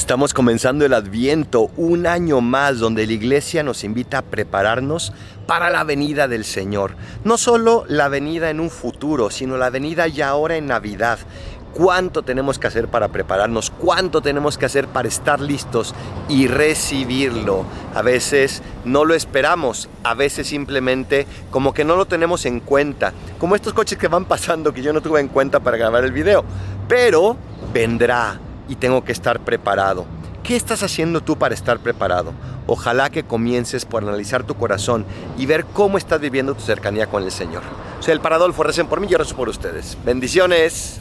Estamos comenzando el Adviento, un año más donde la iglesia nos invita a prepararnos para la venida del Señor. No solo la venida en un futuro, sino la venida ya ahora en Navidad. ¿Cuánto tenemos que hacer para prepararnos? ¿Cuánto tenemos que hacer para estar listos y recibirlo? A veces no lo esperamos, a veces simplemente como que no lo tenemos en cuenta, como estos coches que van pasando que yo no tuve en cuenta para grabar el video. Pero vendrá y tengo que estar preparado. ¿Qué estás haciendo tú para estar preparado? Ojalá que comiences por analizar tu corazón y ver cómo estás viviendo tu cercanía con el Señor. Soy el Paradolfo, recen por mí, yo rezo por ustedes. Bendiciones.